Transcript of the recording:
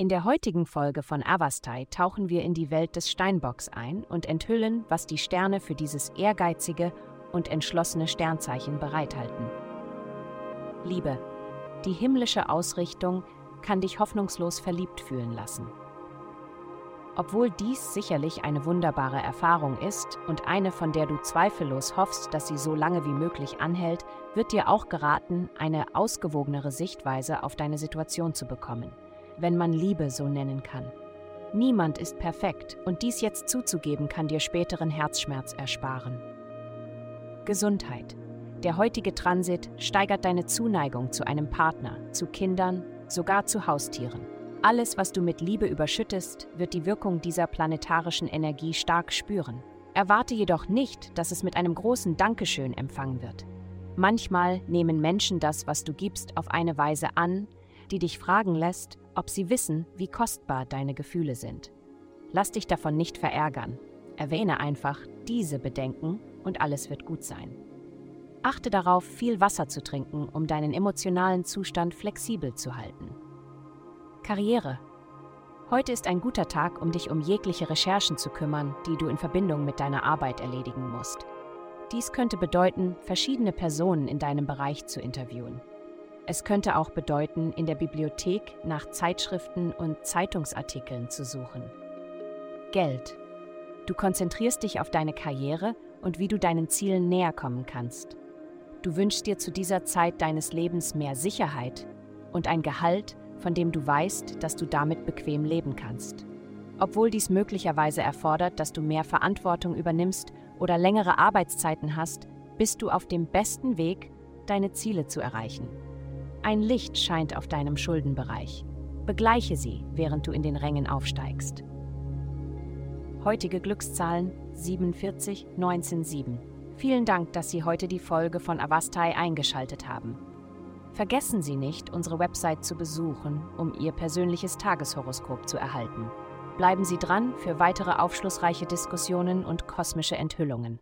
In der heutigen Folge von Avastai tauchen wir in die Welt des Steinbocks ein und enthüllen, was die Sterne für dieses ehrgeizige und entschlossene Sternzeichen bereithalten. Liebe, die himmlische Ausrichtung kann dich hoffnungslos verliebt fühlen lassen. Obwohl dies sicherlich eine wunderbare Erfahrung ist und eine, von der du zweifellos hoffst, dass sie so lange wie möglich anhält, wird dir auch geraten, eine ausgewogenere Sichtweise auf deine Situation zu bekommen, wenn man Liebe so nennen kann. Niemand ist perfekt und dies jetzt zuzugeben kann dir späteren Herzschmerz ersparen. Gesundheit. Der heutige Transit steigert deine Zuneigung zu einem Partner, zu Kindern, sogar zu Haustieren. Alles, was du mit Liebe überschüttest, wird die Wirkung dieser planetarischen Energie stark spüren. Erwarte jedoch nicht, dass es mit einem großen Dankeschön empfangen wird. Manchmal nehmen Menschen das, was du gibst, auf eine Weise an, die dich fragen lässt, ob sie wissen, wie kostbar deine Gefühle sind. Lass dich davon nicht verärgern. Erwähne einfach diese Bedenken und alles wird gut sein. Achte darauf, viel Wasser zu trinken, um deinen emotionalen Zustand flexibel zu halten. Karriere. Heute ist ein guter Tag, um dich um jegliche Recherchen zu kümmern, die du in Verbindung mit deiner Arbeit erledigen musst. Dies könnte bedeuten, verschiedene Personen in deinem Bereich zu interviewen. Es könnte auch bedeuten, in der Bibliothek nach Zeitschriften und Zeitungsartikeln zu suchen. Geld. Du konzentrierst dich auf deine Karriere und wie du deinen Zielen näher kommen kannst. Du wünschst dir zu dieser Zeit deines Lebens mehr Sicherheit und ein Gehalt, von dem du weißt, dass du damit bequem leben kannst. Obwohl dies möglicherweise erfordert, dass du mehr Verantwortung übernimmst oder längere Arbeitszeiten hast, bist du auf dem besten Weg, deine Ziele zu erreichen. Ein Licht scheint auf deinem Schuldenbereich. Begleiche sie, während du in den Rängen aufsteigst. Heutige Glückszahlen 47 19 7. Vielen Dank, dass Sie heute die Folge von Avastai eingeschaltet haben. Vergessen Sie nicht, unsere Website zu besuchen, um Ihr persönliches Tageshoroskop zu erhalten. Bleiben Sie dran für weitere aufschlussreiche Diskussionen und kosmische Enthüllungen.